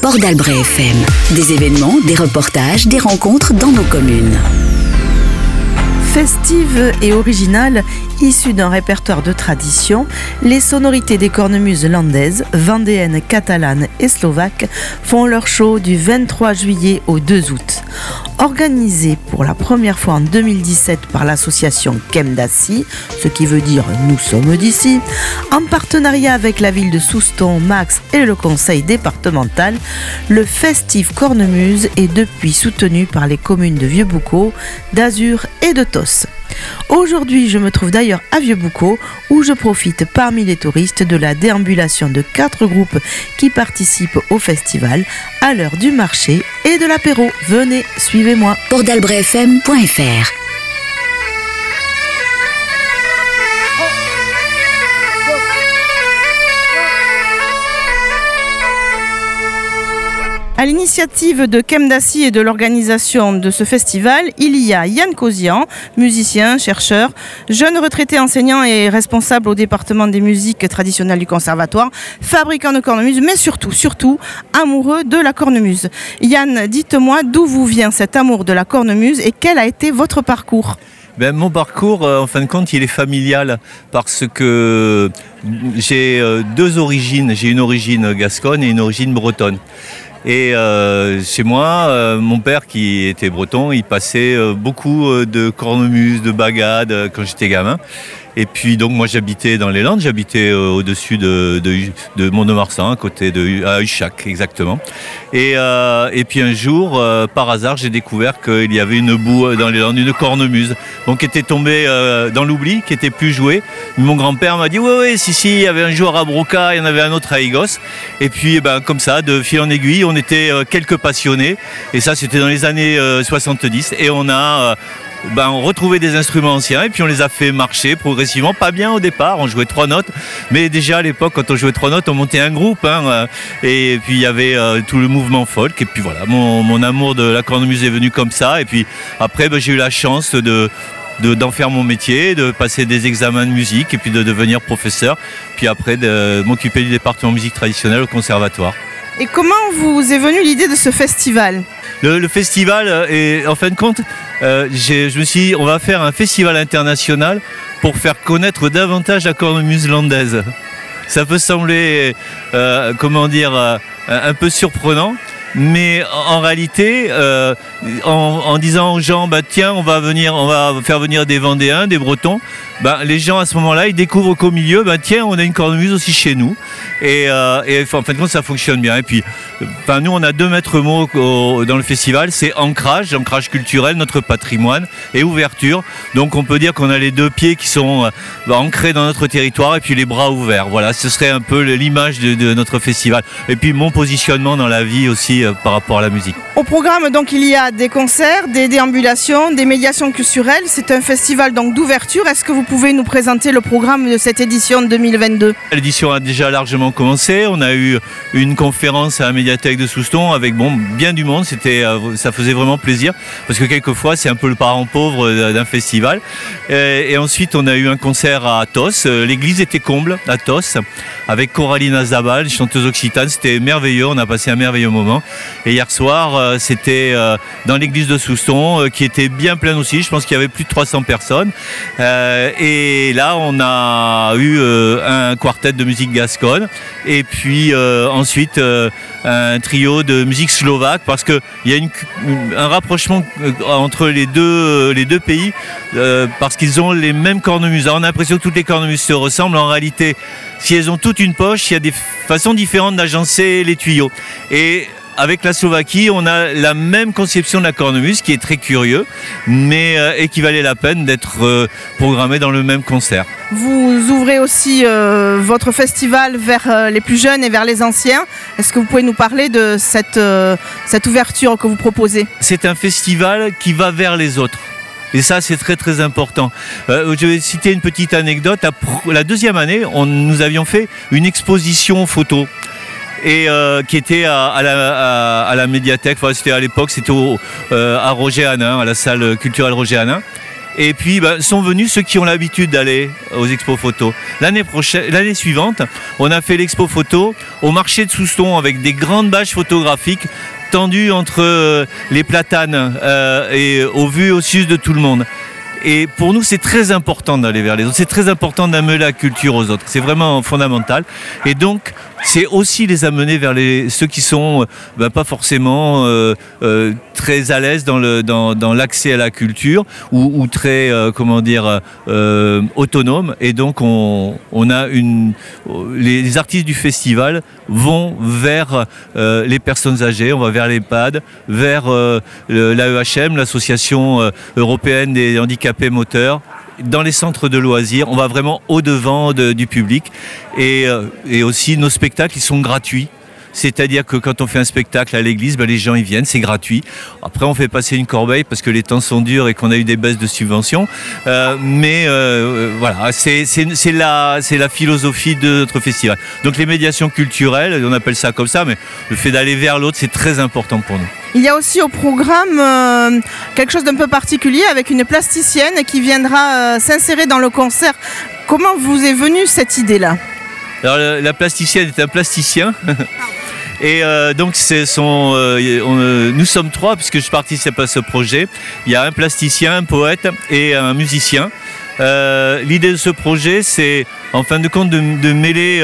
Port d'Albret FM. Des événements, des reportages, des rencontres dans nos communes. Festive et originale, issue d'un répertoire de tradition, les sonorités des cornemuses landaises, vendéennes, catalanes et slovaques font leur show du 23 juillet au 2 août. Organisé pour la première fois en 2017 par l'association Kemdassi, ce qui veut dire nous sommes d'ici, en partenariat avec la ville de Souston, Max et le conseil départemental, le Festive Cornemuse est depuis soutenu par les communes de Vieux-Boucau, d'Azur et de Tos. Aujourd'hui, je me trouve d'ailleurs à Vieux-Boucau où je profite parmi les touristes de la déambulation de quatre groupes qui participent au festival à l'heure du marché et de l'apéro. Venez, suivez-moi. À l'initiative de Kemdassi et de l'organisation de ce festival, il y a Yann Kozian, musicien, chercheur, jeune retraité enseignant et responsable au département des musiques traditionnelles du conservatoire, fabricant de cornemuse, mais surtout, surtout, amoureux de la cornemuse. Yann, dites-moi d'où vous vient cet amour de la cornemuse et quel a été votre parcours? Ben, mon parcours, euh, en fin de compte, il est familial parce que j'ai euh, deux origines. J'ai une origine gasconne et une origine bretonne. Et euh, chez moi, euh, mon père qui était breton, il passait euh, beaucoup de cornemuse, de bagades quand j'étais gamin. Et puis donc moi j'habitais dans les Landes, j'habitais euh, au-dessus de, de, de Mont-de-Marsan, à côté de à Huchac exactement. Et, euh, puis un jour, euh, par hasard, j'ai découvert qu'il y avait une boue dans les Landes, une cornemuse, donc qui était tombée dans l'oubli, qui était plus jouée. Mon grand-père m'a dit oui oui si si, il y avait un jour à Broca, il y en avait un autre à Igos. Et puis eh ben comme ça, de fil en aiguille, on était quelques passionnés. Et ça c'était dans les années euh, 70. Et on a ben, on retrouvait des instruments anciens et puis on les a fait marcher progressivement, pas bien au départ, on jouait trois notes, mais déjà à l'époque quand on jouait trois notes on montait un groupe hein, euh, et puis il y avait euh, tout le mouvement folk. Et puis voilà, mon, mon amour de la cornemuse est venu comme ça. Et puis après ben, j'ai eu la chance de de- d'en faire mon métier, de passer des examens de musique et puis de devenir professeur, puis après de m'occuper du département musique traditionnelle au conservatoire. Et comment vous est venue l'idée de ce festival Le, festival, euh, est, en fin de compte, euh, je me suis dit, on va faire un festival international pour faire connaître davantage la cornemuse landaise. Ça peut sembler, euh, comment dire, un peu surprenant, mais en réalité, euh, en, disant aux gens, bah, tiens, on va venir, on va faire venir des Vendéens, des Bretons, bah, les gens à ce moment-là, ils découvrent qu'au milieu, bah, tiens, on a une cornemuse aussi chez nous. Et, euh, en fin de compte, ça fonctionne bien. Et puis, nous, on a deux maîtres mots dans le festival, c'est ancrage, ancrage culturel, notre patrimoine, et ouverture. Donc, on peut dire qu'on a les deux pieds qui sont euh, ancrés dans notre territoire, et puis les bras ouverts. Voilà, ce serait un peu l'image de notre festival. Et puis, mon positionnement dans la vie aussi euh, par rapport à la musique. Au programme, donc, il y a des concerts, des déambulations, des médiations culturelles. C'est un festival donc d'ouverture. Est-ce que vous pouvez nous présenter le programme de cette édition 2022 L'édition a déjà largement commencé. On a eu une conférence à la médiathèque de Souston avec bon, bien du monde. C'était, euh, ça faisait vraiment plaisir parce que quelquefois c'est un peu le parent pauvre euh, d'un festival. Et, et ensuite on a eu un concert à Tos. L'église était comble à Tos avec Coraline Azabal, chanteuse occitane. C'était merveilleux. On a passé un merveilleux moment. Et hier soir euh, c'était euh, dans l'église de Souston euh, qui était bien pleine aussi. Je pense qu'il y avait plus de 300 personnes. Et là on a eu un quartet de musique gasconne et puis ensuite un trio de musique slovaque parce qu'il y a un rapprochement entre les deux, pays parce qu'ils ont les mêmes cornemuses. On a l'impression que toutes les cornemuses se ressemblent. En réalité, si elles ont toutes une poche, il y a des façons différentes d'agencer les tuyaux. Avec la Slovaquie, on a la même conception de la cornemuse qui est très curieux, mais euh, et qui valait la peine d'être euh, programmé dans le même concert. Vous ouvrez aussi euh, votre festival vers euh, les plus jeunes et vers les anciens. Est-ce que vous pouvez nous parler de cette, cette ouverture que vous proposez? C'est un festival qui va vers les autres. Et ça, c'est très très important. Euh, je vais citer une petite anecdote. La, deuxième année, on, nous avions fait une exposition photo. Et euh, qui était à, la, médiathèque, c'était à l'époque, c'était euh, à Roger Hanin, à la salle culturelle Roger Hanin. Et puis bah, sont venus ceux qui ont l'habitude d'aller aux expos photos. L'année prochaine, l'année suivante, on a fait l'expo photo au marché de Souston avec des grandes bâches photographiques tendues entre euh, les platanes et au vu au sud de tout le monde. Et pour nous, c'est très important d'aller vers les autres. C'est très important d'amener la culture aux autres. C'est vraiment fondamental. Et donc, c'est aussi les amener vers ceux qui sont euh, bah, pas forcément euh, euh, très à l'aise dans, l'accès à la culture ou, très, euh, comment dire, autonomes. Et donc, on, a une, les, artistes du festival vont vers les personnes âgées, on va vers l'EHPAD, vers l'AEHM, l'association européenne des handicapés dans les centres de loisirs, on va vraiment au-devant de- du public. Et, euh, et aussi, nos spectacles, ils sont gratuits. C'est-à-dire que quand on fait un spectacle à l'église, ben, les gens y viennent, c'est gratuit. Après, on fait passer une corbeille parce que les temps sont durs et qu'on a eu des baisses de subventions. Euh, mais euh, voilà, c'est la, philosophie de notre festival. Donc les médiations culturelles, on appelle ça comme ça, mais le fait d'aller vers l'autre, c'est très important pour nous. Il y a aussi au programme euh, quelque chose d'un peu particulier avec une plasticienne qui viendra euh, s'insérer dans le concert. Comment vous est venue cette idée-là? Alors la, la plasticienne est un plasticien. Et euh, donc euh, euh, nous sommes trois puisque je participe à ce projet. Il y a un plasticien, un poète et un musicien. L'idée de ce projet, c'est en fin de compte de, mêler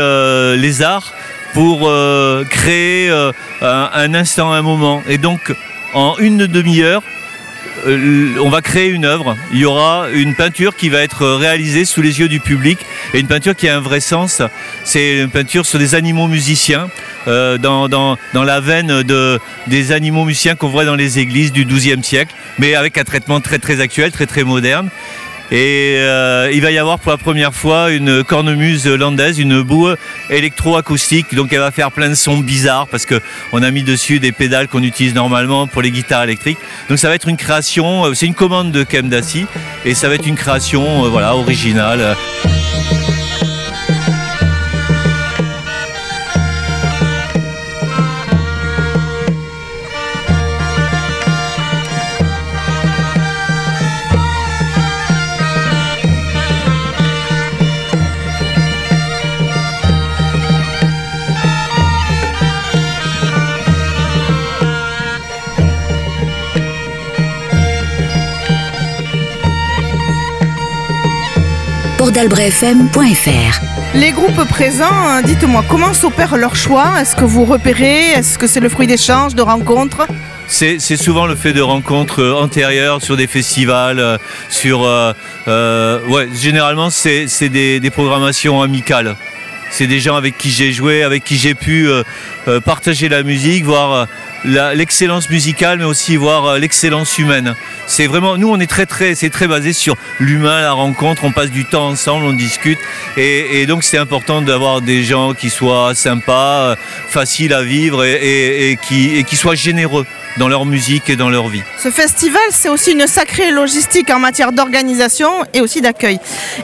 les arts pour créer un, instant, un moment. Et donc en une demi-heure, on va créer une œuvre. Il y aura une peinture qui va être réalisée sous les yeux du public et une peinture qui a un vrai sens. C'est une peinture sur des animaux musiciens, euh, dans, la veine de, des animaux musiciens qu'on voit dans les églises du XIIe siècle, mais avec un traitement très très actuel, très moderne. Et euh, il va y avoir pour la première fois une cornemuse landaise, une boue électroacoustique. Donc elle va faire plein de sons bizarres parce que on a mis dessus des pédales qu'on utilise normalement pour les guitares électriques. Donc ça va être une création, euh, c'est une commande de Kem Dassi et ça va être une création euh, voilà, originale. Les groupes présents, euh, dites-moi, comment s'opère leur choix? Est-ce que vous repérez? Est-ce que c'est le fruit d'échanges, de rencontres? C'est c'est souvent le fait de rencontres euh, antérieures sur des festivals, euh, sur euh, euh, ouais, généralement c'est c'est des, des programmations amicales. C'est des gens avec qui j'ai joué, avec qui j'ai pu euh, euh, partager la musique, voir euh, l'excellence musicale, mais aussi voir euh, l'excellence humaine. C'est vraiment, nous on est très très, c'est très basé sur l'humain, la rencontre. On passe du temps ensemble, on discute, et, donc c'est important d'avoir des gens qui soient sympas, euh, faciles à vivre et qui soient généreux dans leur musique et dans leur vie. Ce festival, c'est aussi une sacrée logistique en matière d'organisation et aussi d'accueil.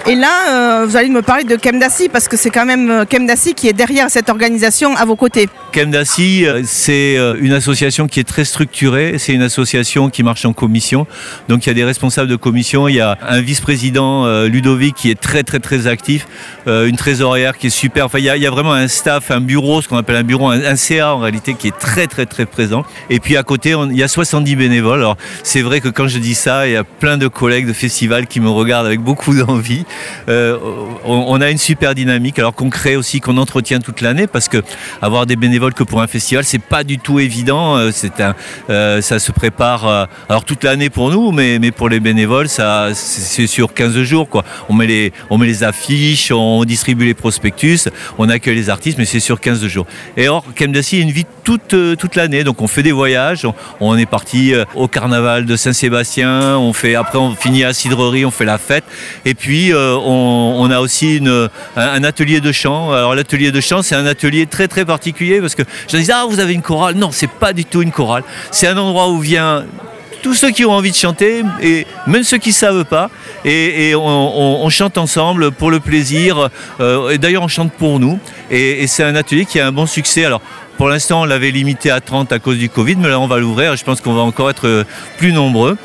Et là, euh, vous allez me parler de Kemdassi parce que c'est quand même euh, Kemdassi qui est derrière cette organisation à vos côtés. Kemdassi, euh, c'est une association qui est très structurée. C'est une association qui marche en commission. Donc il y a des responsables de commission. Il y a un vice-président, Ludovic, qui est très très très actif. une trésorière qui est super. Enfin, il y, a, il y a vraiment un staff, un bureau, ce qu'on appelle un bureau, un, un CA en réalité, qui est très très très présent. Et puis à côté, il y a 70 bénévoles. Alors c'est vrai que quand je dis ça, il y a plein de collègues de festivals qui me regardent avec beaucoup d'envie. Euh, on, a une super dynamique, alors qu'on crée aussi, qu'on entretient toute l'année, parce que avoir des bénévoles que pour un festival, c'est pas du tout évident. Euh, C'est un, euh, ça se prépare, alors toute l'année pour nous, mais, mais pour les bénévoles, ça, c'est sur 15 jours, quoi. On met les, on met les affiches, on distribue les prospectus, on accueille les artistes, mais c'est sur 15 jours. Et or, Kemdassi a une vie toute, toute l'année, donc on fait des voyages, on, on est parti euh, au carnaval de Saint-Sébastien, on après on finit à cidrerie, on fait la fête, et puis euh, on, a aussi un, atelier de chant. Alors l'atelier de chant, c'est un atelier très très particulier parce que je dis ah vous avez une chorale, non c'est pas du tout une chorale, c'est un endroit où vient tous ceux qui ont envie de chanter et même ceux qui ne savent pas. Et, on chante ensemble pour le plaisir. Euh, et d'ailleurs, on chante pour nous. Et, et c'est un atelier qui a un bon succès. Alors, Pour l'instant, on l'avait limité à 30 à cause du Covid, mais là, on va l'ouvrir. Je pense qu'on va encore être euh, plus nombreux.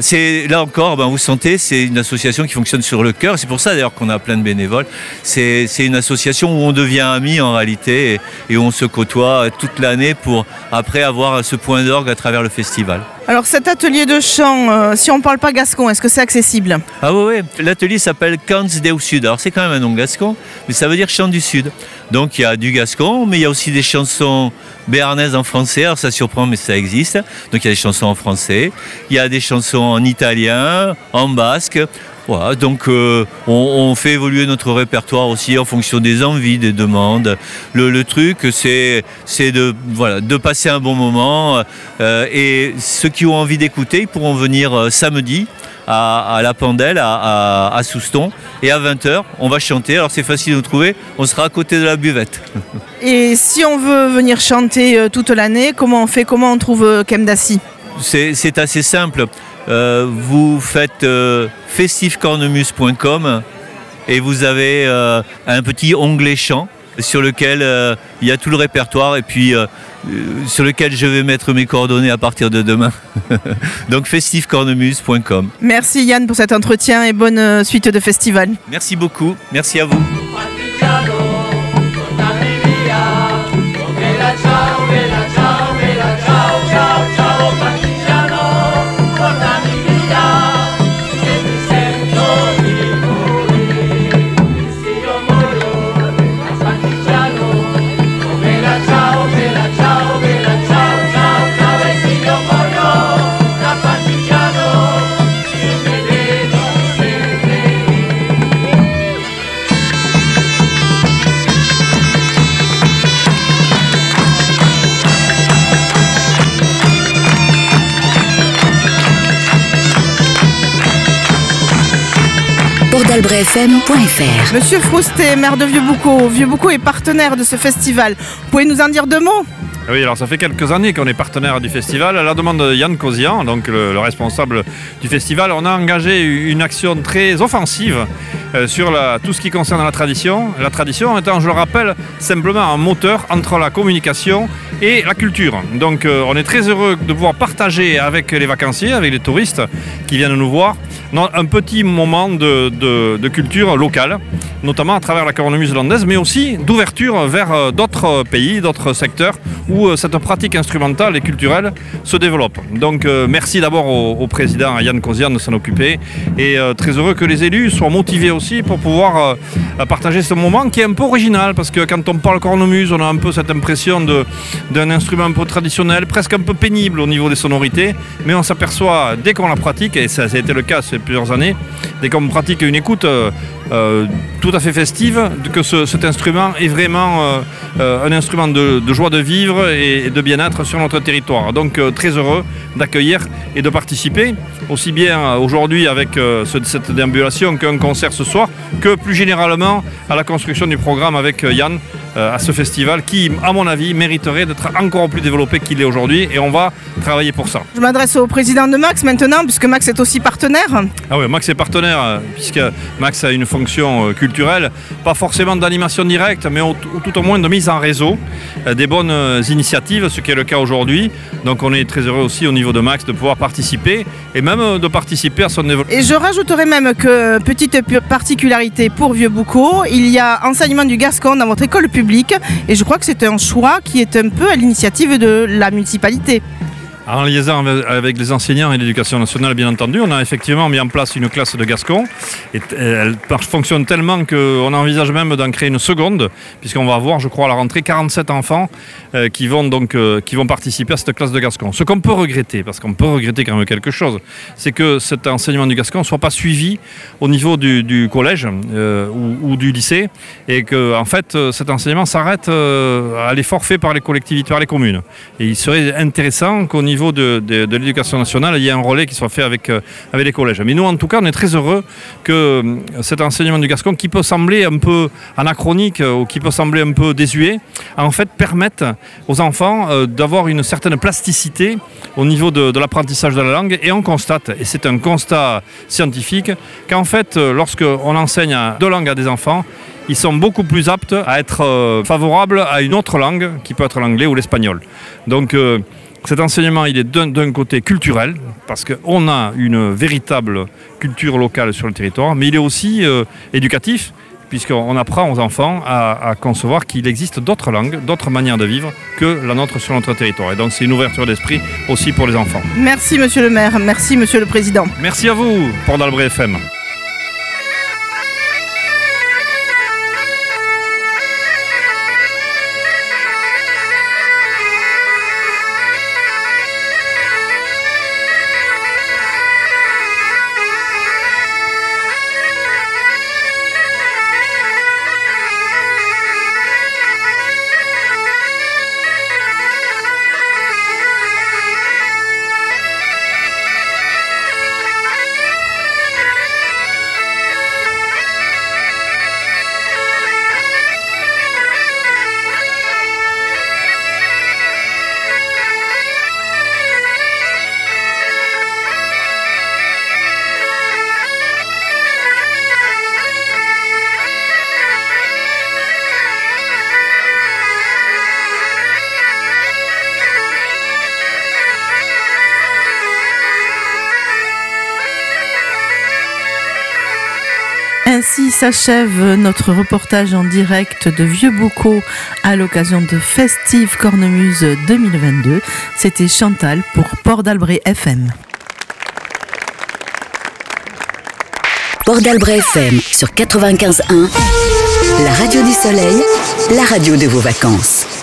C'est là encore, ben, vous sentez, c'est une association qui fonctionne sur le cœur. C'est pour ça d'ailleurs qu'on a plein de bénévoles. C'est une association où on devient amis en réalité et, et où on se côtoie toute l'année pour après avoir ce point d'orgue à travers le festival. Alors cet atelier de chant, euh, si on ne parle pas gascon, est-ce que c'est accessible Ah oui, oui. l'atelier s'appelle Cants Deus Sud. Alors c'est quand même un nom gascon, mais ça veut dire chant du Sud. Donc il y a du gascon, mais il y a aussi des chansons béarnaises en français. Alors ça surprend, mais ça existe. Donc il y a des chansons en français, il y a des chansons en italien, en basque. Voilà, donc euh, on, on, fait évoluer notre répertoire aussi en fonction des envies, des demandes. Le, le truc, c'est de, voilà, de passer un bon moment. Euh, et ceux qui ont envie d'écouter, ils pourront venir euh, samedi à, à, la Pandelle, à, à, à, Souston. Et à 20h, on va chanter. Alors c'est facile de nous trouver, on sera à côté de la buvette. Et si on veut venir chanter toute l'année, comment on fait Comment on trouve Kemdassi? C'est assez simple. Euh, vous faites euh, festifcornemus.com et vous avez euh, un petit onglet chant sur lequel euh, il y a tout le répertoire et puis euh, sur lequel je vais mettre mes coordonnées à partir de demain. Donc festifcornemus.com. Merci Yann pour cet entretien et bonne suite de festival. Merci beaucoup, merci à vous. Monsieur Froustet, maire de Vieux-Boucau, Vieux-Boucau est partenaire de ce festival. Vous pouvez nous en dire deux mots? Oui, alors ça fait quelques années qu'on est partenaire du festival. À la demande de Yann Kozian, donc le, le, responsable du festival, on a engagé une action très offensive euh, sur tout ce qui concerne la tradition. La tradition étant, je le rappelle, simplement un moteur entre la communication et la culture. Donc euh, on est très heureux de pouvoir partager avec les vacanciers, avec les touristes qui viennent nous voir, un petit moment de culture locale, notamment à travers la cornemuse landaise, mais aussi d'ouverture vers euh, d'autres pays, d'autres secteurs où euh, cette pratique instrumentale et culturelle se développe. Donc euh, merci d'abord au, président Yann Kozian de s'en occuper et très heureux que les élus soient motivés aussi pour pouvoir partager ce moment qui est un peu original parce que quand on parle cornemuse, on a un peu cette impression d'un instrument un peu traditionnel, presque un peu pénible au niveau des sonorités, mais on s'aperçoit dès qu'on la pratique, et ça, ça, a été le cas ces plusieurs années, dès qu'on pratique une écoute euh, tout à fait festive, que ce, cet instrument est vraiment euh, euh, un instrument de, de, joie de vivre et de bien-être sur notre territoire. Donc euh, très heureux d'accueillir et de participer, aussi bien aujourd'hui avec ce, cette déambulation qu'un concert ce soir, que plus généralement à la construction du programme avec Yann à ce festival qui, à mon avis, mériterait d'être encore plus développé qu'il est aujourd'hui et on va travailler pour ça. Je m'adresse au président de Max maintenant, puisque Max est aussi partenaire. Ah oui, Max est partenaire, puisque Max a une fonction culturelle, pas forcément d'animation directe, mais tout au moins de mise en réseau des bonnes initiatives, ce qui est le cas aujourd'hui. Donc on est très heureux aussi au niveau de Max de pouvoir participer et même de participer à son développement. Et je rajouterai même que, petite particularité pour Vieux-Boucau, il y a enseignement du gascon dans votre école publique et je crois que c'est un choix qui est un peu à l'initiative de la municipalité. En liaison avec les enseignants et l'éducation nationale, bien entendu, on a effectivement mis en place une classe de Gascon. Et elle fonctionne tellement qu'on envisage même d'en créer une seconde, puisqu'on va avoir, je crois, à la rentrée 47 enfants euh, qui, vont donc, euh, qui vont participer à cette classe de Gascon. Ce qu'on peut regretter, parce qu'on peut regretter quand même quelque chose, c'est que cet enseignement du Gascon ne soit pas suivi au niveau du, collège euh, ou, du lycée, et que fait, cet enseignement s'arrête à l'effort fait par les collectivités, par les communes. Et il serait intéressant qu'au niveau niveau de, de, l'éducation nationale, il y a un relais qui soit fait avec, euh, avec les collèges. Mais nous, en tout cas, on est très heureux que euh, cet enseignement du Gascon, qui peut sembler un peu anachronique euh, ou qui peut sembler un peu désuet, en fait, permette aux enfants d'avoir une certaine plasticité au niveau de, de l'apprentissage de la langue. Et on constate, et c'est un constat scientifique, qu'en fait, lorsqu'on enseigne deux langues à des enfants, ils sont beaucoup plus aptes à être favorables à une autre langue, qui peut être l'anglais ou l'espagnol. Donc cet enseignement, il est d'un côté culturel, parce qu'on a une véritable culture locale sur le territoire, mais il est aussi euh, éducatif, puisqu'on apprend aux enfants à, concevoir qu'il existe d'autres langues, d'autres manières de vivre que la nôtre sur notre territoire. Et donc c'est une ouverture d'esprit aussi pour les enfants. Merci Monsieur le maire, merci Monsieur le Président. Merci à vous, Port d'Albret FM. Ainsi s'achève notre reportage en direct de Vieux Bocaux à l'occasion de Festive Cornemuse 2022. C'était Chantal pour Port d'Albret FM. Port d'Albret FM sur 95.1, la radio du soleil, la radio de vos vacances.